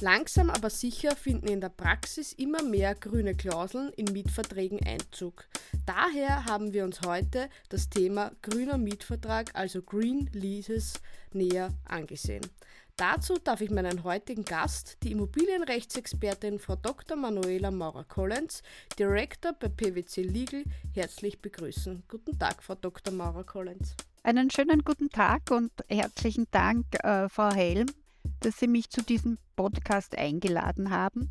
Langsam aber sicher finden in der Praxis immer mehr grüne Klauseln in Mietverträgen Einzug. Daher haben wir uns heute das Thema grüner Mietvertrag, also Green Leases, näher angesehen. Dazu darf ich meinen heutigen Gast, die Immobilienrechtsexpertin Frau Dr. Manuela Maurer-Collins, Director bei PwC Legal, herzlich begrüßen. Guten Tag, Frau Dr. Maurer-Collins. Einen schönen guten Tag und herzlichen Dank, äh, Frau Helm, dass Sie mich zu diesem Podcast eingeladen haben.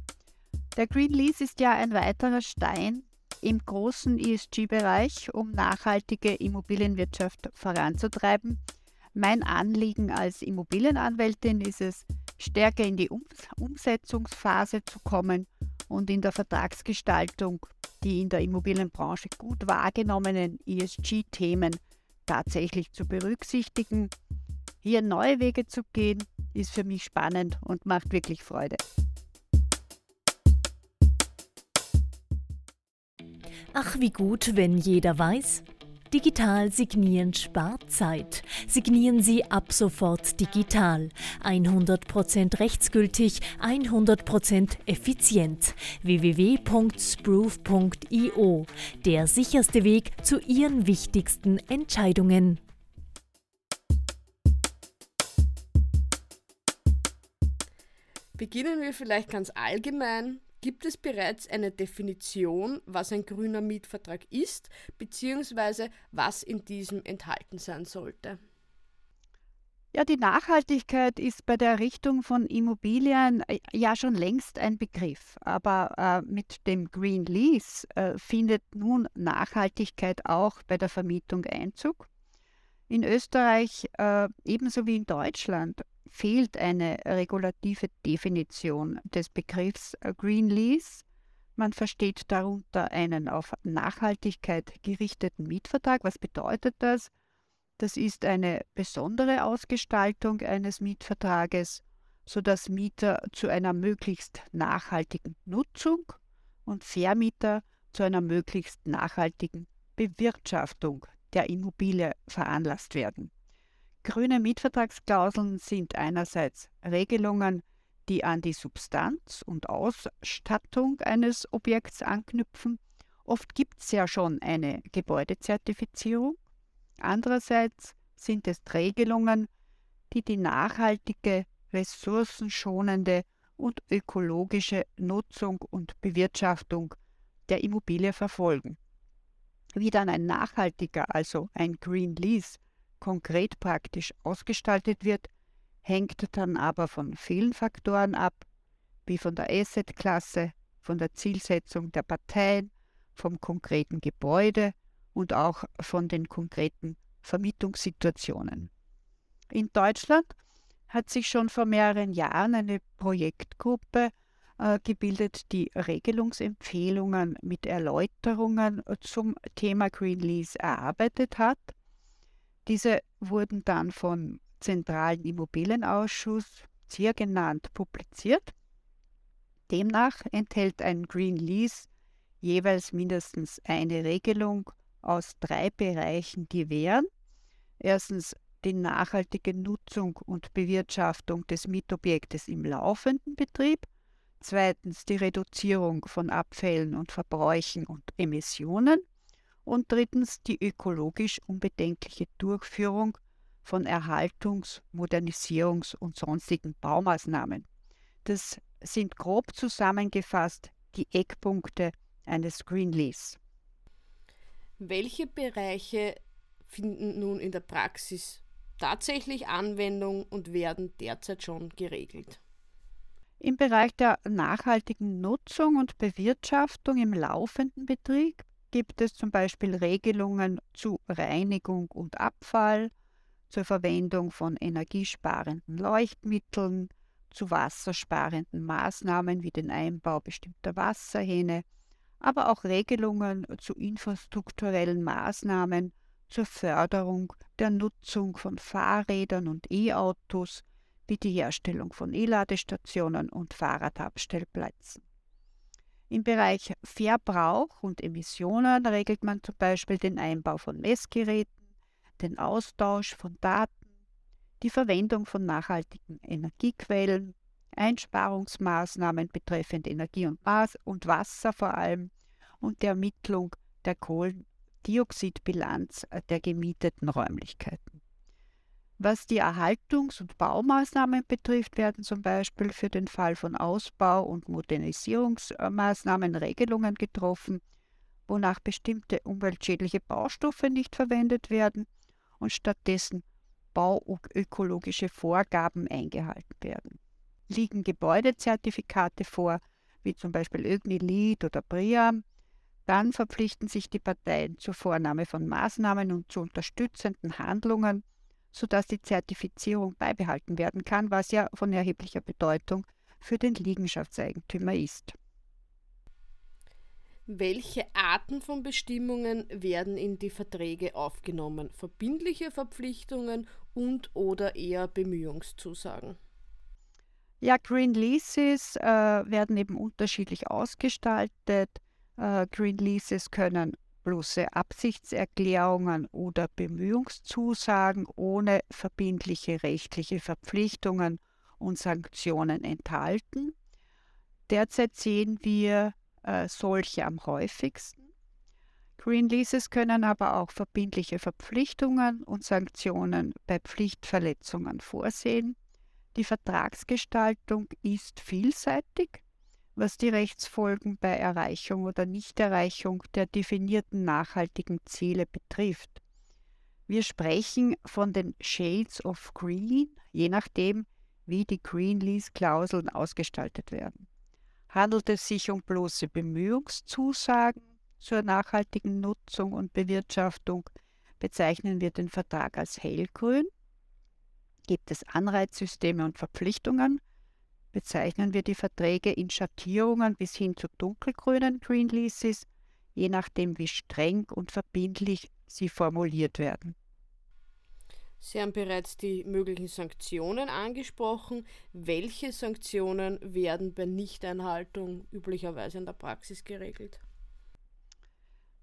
Der Green Lease ist ja ein weiterer Stein im großen ESG-Bereich, um nachhaltige Immobilienwirtschaft voranzutreiben. Mein Anliegen als Immobilienanwältin ist es, stärker in die Umsetzungsphase zu kommen und in der Vertragsgestaltung die in der Immobilienbranche gut wahrgenommenen ESG-Themen tatsächlich zu berücksichtigen. Hier neue Wege zu gehen, ist für mich spannend und macht wirklich Freude. Ach, wie gut, wenn jeder weiß, Digital signieren spart Zeit. Signieren Sie ab sofort digital. 100% rechtsgültig, 100% effizient. www.sproof.io. Der sicherste Weg zu Ihren wichtigsten Entscheidungen. Beginnen wir vielleicht ganz allgemein. Gibt es bereits eine Definition, was ein grüner Mietvertrag ist, beziehungsweise was in diesem enthalten sein sollte? Ja, die Nachhaltigkeit ist bei der Errichtung von Immobilien äh, ja schon längst ein Begriff. Aber äh, mit dem Green Lease äh, findet nun Nachhaltigkeit auch bei der Vermietung Einzug. In Österreich äh, ebenso wie in Deutschland fehlt eine regulative Definition des Begriffs äh, Green Lease. Man versteht darunter einen auf Nachhaltigkeit gerichteten Mietvertrag. Was bedeutet das? Das ist eine besondere Ausgestaltung eines Mietvertrages, sodass Mieter zu einer möglichst nachhaltigen Nutzung und Vermieter zu einer möglichst nachhaltigen Bewirtschaftung der Immobilie veranlasst werden. Grüne Mietvertragsklauseln sind einerseits Regelungen, die an die Substanz und Ausstattung eines Objekts anknüpfen. Oft gibt es ja schon eine Gebäudezertifizierung. Andererseits sind es Regelungen, die die nachhaltige, ressourcenschonende und ökologische Nutzung und Bewirtschaftung der Immobilie verfolgen. Wie dann ein nachhaltiger, also ein Green Lease, konkret praktisch ausgestaltet wird, hängt dann aber von vielen Faktoren ab, wie von der Asset-Klasse, von der Zielsetzung der Parteien, vom konkreten Gebäude und auch von den konkreten Vermietungssituationen. In Deutschland hat sich schon vor mehreren Jahren eine Projektgruppe äh, gebildet, die Regelungsempfehlungen mit Erläuterungen zum Thema Green Lease erarbeitet hat. Diese wurden dann vom Zentralen Immobilienausschuss, hier genannt, publiziert. Demnach enthält ein Green Lease jeweils mindestens eine Regelung aus drei Bereichen, die wären erstens die nachhaltige Nutzung und Bewirtschaftung des Mietobjektes im laufenden Betrieb, zweitens die Reduzierung von Abfällen und Verbräuchen und Emissionen und drittens die ökologisch unbedenkliche Durchführung von Erhaltungs-, Modernisierungs- und sonstigen Baumaßnahmen. Das sind grob zusammengefasst die Eckpunkte eines Green Lease. Welche Bereiche finden nun in der Praxis tatsächlich Anwendung und werden derzeit schon geregelt? Im Bereich der nachhaltigen Nutzung und Bewirtschaftung im laufenden Betrieb gibt es zum Beispiel Regelungen zu Reinigung und Abfall, zur Verwendung von energiesparenden Leuchtmitteln, zu wassersparenden Maßnahmen wie den Einbau bestimmter Wasserhähne, aber auch Regelungen zu infrastrukturellen Maßnahmen zur Förderung der Nutzung von Fahrrädern und E-Autos, wie die Herstellung von E-Ladestationen und Fahrradabstellplätzen. Im Bereich Verbrauch und Emissionen regelt man zum Beispiel den Einbau von Messgeräten, den Austausch von Daten, die Verwendung von nachhaltigen Energiequellen, Einsparungsmaßnahmen betreffend Energie und, Wasser vor allem und der Ermittlung der Kohlendioxidbilanz der gemieteten Räumlichkeiten. Was die Erhaltungs- und Baumaßnahmen betrifft, werden zum Beispiel für den Fall von Ausbau- und Modernisierungsmaßnahmen Regelungen getroffen, wonach bestimmte umweltschädliche Baustoffe nicht verwendet werden und stattdessen bauökologische Vorgaben eingehalten werden. Liegen Gebäudezertifikate vor, wie zum Beispiel ÖGNI-LEED oder BRIAM, dann verpflichten sich die Parteien zur Vornahme von Maßnahmen und zu unterstützenden Handlungen, sodass die Zertifizierung beibehalten werden kann, was ja von erheblicher Bedeutung für den Liegenschaftseigentümer ist. Welche Arten von Bestimmungen werden in die Verträge aufgenommen? Verbindliche Verpflichtungen und oder eher Bemühungszusagen? Ja, Green Leases äh, werden eben unterschiedlich ausgestaltet. Äh, Green Leases können bloße Absichtserklärungen oder Bemühungszusagen ohne verbindliche rechtliche Verpflichtungen und Sanktionen enthalten. Derzeit sehen wir äh, solche am häufigsten. Green Leases können aber auch verbindliche Verpflichtungen und Sanktionen bei Pflichtverletzungen vorsehen. Die Vertragsgestaltung ist vielseitig was die Rechtsfolgen bei Erreichung oder Nichterreichung der definierten nachhaltigen Ziele betrifft. Wir sprechen von den Shades of Green, je nachdem, wie die Green Lease-Klauseln ausgestaltet werden. Handelt es sich um bloße Bemühungszusagen zur nachhaltigen Nutzung und Bewirtschaftung, bezeichnen wir den Vertrag als hellgrün. Gibt es Anreizsysteme und Verpflichtungen, bezeichnen wir die Verträge in Schattierungen bis hin zu dunkelgrünen Green Leases, je nachdem wie streng und verbindlich sie formuliert werden. Sie haben bereits die möglichen Sanktionen angesprochen. Welche Sanktionen werden bei Nichteinhaltung üblicherweise in der Praxis geregelt?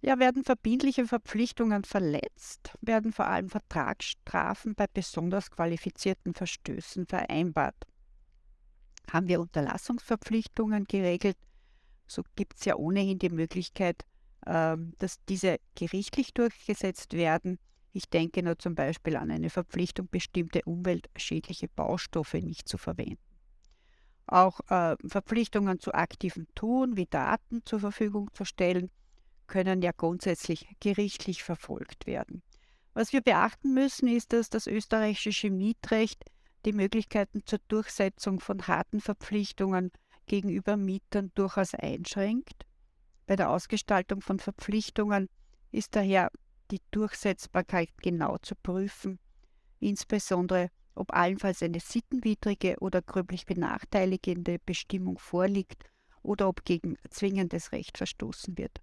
Ja, werden verbindliche Verpflichtungen verletzt, werden vor allem Vertragsstrafen bei besonders qualifizierten Verstößen vereinbart haben wir Unterlassungsverpflichtungen geregelt. So gibt es ja ohnehin die Möglichkeit, ähm, dass diese gerichtlich durchgesetzt werden. Ich denke nur zum Beispiel an eine Verpflichtung, bestimmte umweltschädliche Baustoffe nicht zu verwenden. Auch äh, Verpflichtungen zu aktivem Tun, wie Daten zur Verfügung zu stellen, können ja grundsätzlich gerichtlich verfolgt werden. Was wir beachten müssen, ist, dass das österreichische Mietrecht die Möglichkeiten zur Durchsetzung von harten Verpflichtungen gegenüber Mietern durchaus einschränkt. Bei der Ausgestaltung von Verpflichtungen ist daher die Durchsetzbarkeit genau zu prüfen, insbesondere ob allenfalls eine sittenwidrige oder gröblich benachteiligende Bestimmung vorliegt oder ob gegen zwingendes Recht verstoßen wird.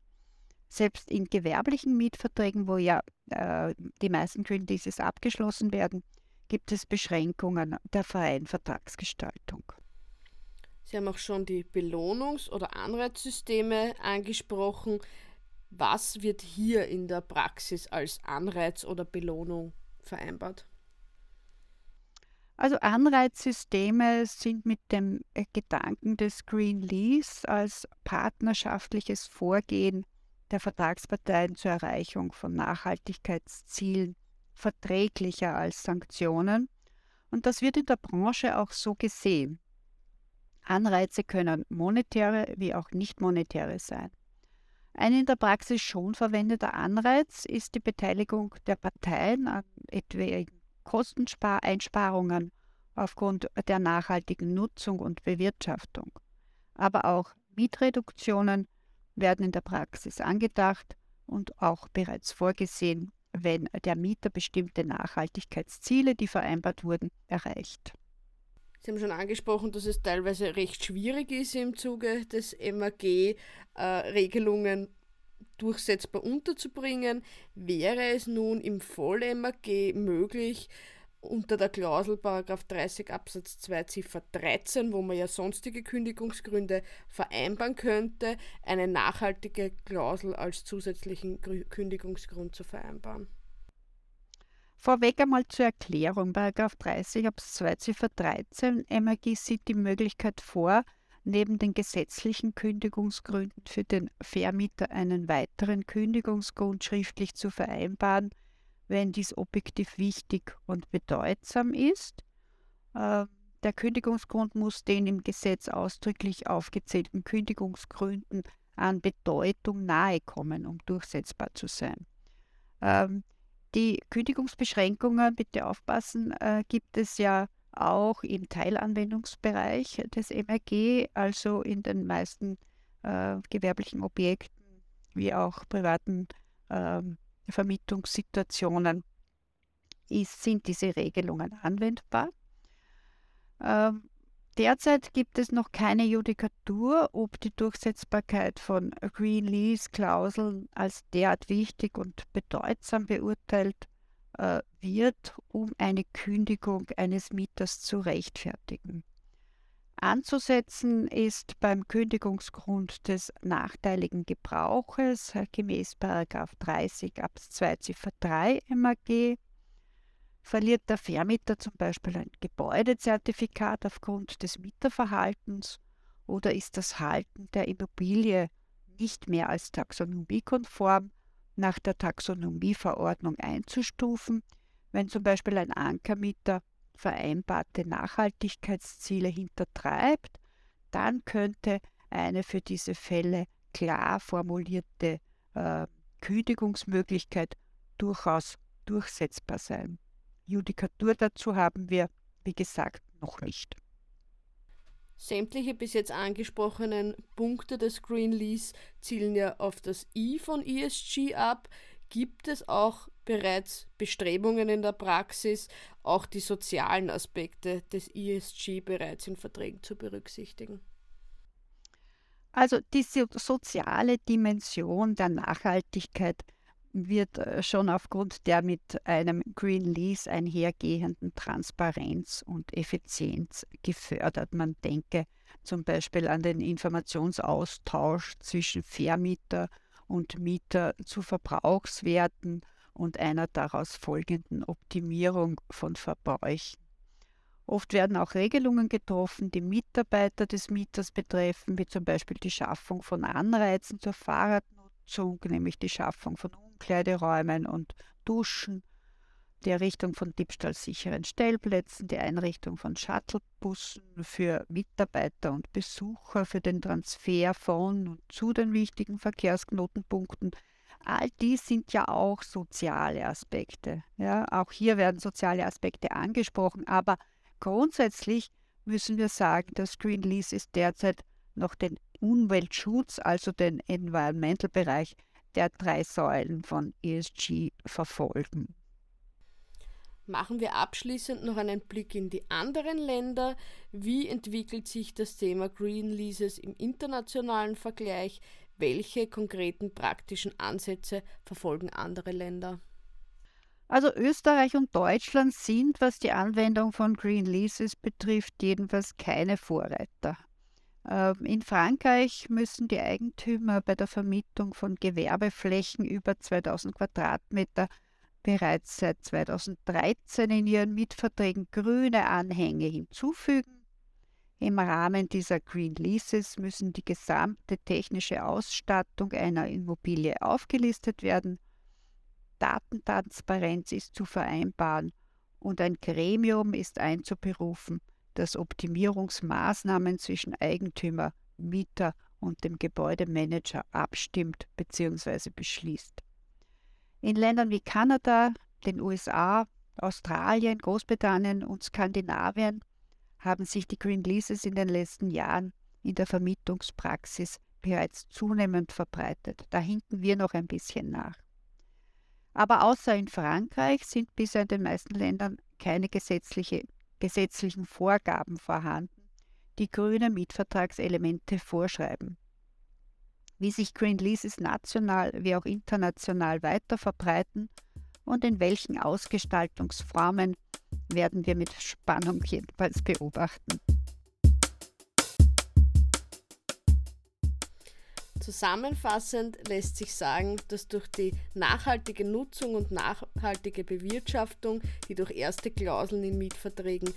Selbst in gewerblichen Mietverträgen, wo ja äh, die meisten Green Leases abgeschlossen werden, gibt es Beschränkungen der freien Vertragsgestaltung. Sie haben auch schon die Belohnungs- oder Anreizsysteme angesprochen. Was wird hier in der Praxis als Anreiz oder Belohnung vereinbart? Also Anreizsysteme sind mit dem äh, Gedanken des Green Lease als partnerschaftliches Vorgehen der Vertragsparteien zur Erreichung von Nachhaltigkeitszielen verträglicher als Sanktionen und das wird in der Branche auch so gesehen. Anreize können monetäre wie auch nicht monetäre sein. Ein in der Praxis schon verwendeter Anreiz ist die Beteiligung der Parteien an etwaigen Kosteneinsparungen aufgrund der nachhaltigen Nutzung und Bewirtschaftung. Aber auch Mietreduktionen werden in der Praxis angedacht und auch bereits vorgesehen wenn der Mieter bestimmte Nachhaltigkeitsziele, die vereinbart wurden, erreicht. Sie haben schon angesprochen, dass es teilweise recht schwierig ist im Zuge des MAG, äh, Regelungen durchsetzbar unterzubringen. Wäre es nun im Voll-MAG möglich, unter der Klausel 30 Absatz 2 Ziffer 13, wo man ja sonstige Kündigungsgründe vereinbaren könnte, eine nachhaltige Klausel als zusätzlichen Kündigungsgrund zu vereinbaren. Vorweg einmal zur Erklärung. Paragraph 30 Absatz 2 Ziffer 13 MAG sieht die Möglichkeit vor, neben den gesetzlichen Kündigungsgründen für den Vermieter einen weiteren Kündigungsgrund schriftlich zu vereinbaren, wenn dies objektiv wichtig und bedeutsam ist. Äh, der Kündigungsgrund muss den im Gesetz ausdrücklich aufgezählten Kündigungsgründen an Bedeutung nahe kommen, um durchsetzbar zu sein. Ähm, die Kündigungsbeschränkungen, bitte aufpassen, äh, gibt es ja auch im Teilanwendungsbereich des MRG, also in den meisten äh, gewerblichen Objekten wie auch privaten äh, Vermietungssituationen ist, sind diese Regelungen anwendbar. Ähm, Derzeit gibt es noch keine Judikatur, ob die Durchsetzbarkeit von Green Lease-Klauseln als derart wichtig und bedeutsam beurteilt äh, wird, um eine Kündigung eines Mieters zu rechtfertigen. Anzusetzen ist beim Kündigungsgrund des nachteiligen Gebrauches gemäß 30 Abs 2 Ziffer 3 MAG Verliert der Vermieter zum Beispiel ein Gebäudezertifikat aufgrund des Mieterverhaltens oder ist das Halten der Immobilie nicht mehr als taxonomiekonform nach der Taxonomieverordnung einzustufen, wenn zum Beispiel ein Ankermieter vereinbarte Nachhaltigkeitsziele hintertreibt, dann könnte eine für diese Fälle klar formulierte äh, Kündigungsmöglichkeit durchaus durchsetzbar sein. Judikatur dazu haben wir, wie gesagt, noch nicht. Sämtliche bis jetzt angesprochenen Punkte des Green Lease zielen ja auf das I von ESG ab. Gibt es auch bereits Bestrebungen in der Praxis, auch die sozialen Aspekte des ESG bereits in Verträgen zu berücksichtigen? Also die soziale Dimension der Nachhaltigkeit wird äh, schon aufgrund der mit einem Green Lease einhergehenden Transparenz und Effizienz gefördert. Man denke zum Beispiel an den Informationsaustausch zwischen Vermieter und Mieter zu Verbrauchswerten und einer daraus folgenden Optimierung von Verbräuchen. Oft werden auch Regelungen getroffen, die Mitarbeiter des Mieters betreffen, wie zum Beispiel die Schaffung von Anreizen zur Fahrradnutzung, nämlich die Schaffung von Umkleideräumen und Duschen, die Errichtung von diebstahlsicheren Stellplätzen, die Einrichtung von Shuttlebussen für Mitarbeiter und Besucher für den Transfer von und zu den wichtigen Verkehrsknotenpunkten. All dies sind ja auch soziale Aspekte. Ja, auch hier werden soziale Aspekte angesprochen, aber grundsätzlich müssen wir sagen, dass Green Lease ist derzeit noch den Umweltschutz, also den Environmental-Bereich, der drei Säulen von ESG verfolgen. Machen wir abschließend noch einen Blick in die anderen Länder. Wie entwickelt sich das Thema Green Leases im internationalen Vergleich? Welche konkreten praktischen Ansätze verfolgen andere Länder? Also Österreich und Deutschland sind, was die Anwendung von Green Leases betrifft, jedenfalls keine Vorreiter. Ähm, in Frankreich müssen die Eigentümer bei der Vermietung von Gewerbeflächen über 2000 Quadratmeter bereits seit 2013 in ihren Mietverträgen grüne Anhänge hinzufügen. Im Rahmen dieser Green Leases müssen die gesamte technische Ausstattung einer Immobilie aufgelistet werden. Datentransparenz ist zu vereinbaren und ein Gremium ist einzuberufen, das Optimierungsmaßnahmen zwischen Eigentümer, Mieter und dem Gebäudemanager abstimmt bzw. beschließt. In Ländern wie Kanada, den USA, Australien, Großbritannien und Skandinavien haben sich die Green Leases in den letzten Jahren in der Vermietungspraxis bereits zunehmend verbreitet. Da hinken wir noch ein bisschen nach. Aber außer in Frankreich sind bisher in den meisten Ländern keine gesetzliche gesetzlichen Vorgaben vorhanden, die grüne Mietvertragselemente vorschreiben. Wie sich Green Leases national wie auch international weiter verbreiten und in welchen Ausgestaltungsformen werden wir mit Spannung jedenfalls beobachten. Zusammenfassend lässt sich sagen, dass durch die nachhaltige Nutzung und nachhaltige Bewirtschaftung, die durch erste Klauseln in Mietverträgen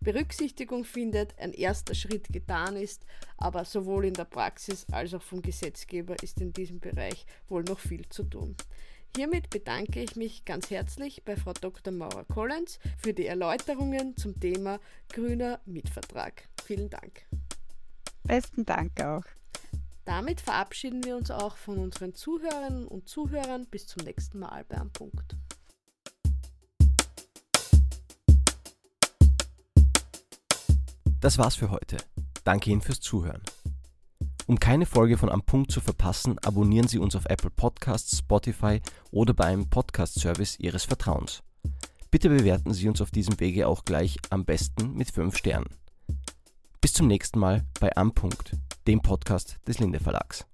Berücksichtigung findet, ein erster Schritt getan ist, aber sowohl in der Praxis als auch vom Gesetzgeber ist in diesem Bereich wohl noch viel zu tun. Hiermit bedanke ich mich ganz herzlich bei Frau Dr. Maura Collins für die Erläuterungen zum Thema grüner Mietvertrag. Vielen Dank. Besten Dank auch. Damit verabschieden wir uns auch von unseren Zuhörerinnen und Zuhörern bis zum nächsten Mal bei Am Punkt. Das war's für heute. Danke Ihnen fürs Zuhören. Um keine Folge von Am Punkt zu verpassen, abonnieren Sie uns auf Apple Podcasts, Spotify oder bei einem Podcast-Service Ihres Vertrauens. Bitte bewerten Sie uns auf diesem Wege auch gleich am besten mit 5 Sternen. Bis zum nächsten Mal bei Am Punkt, dem Podcast des Linde Verlags.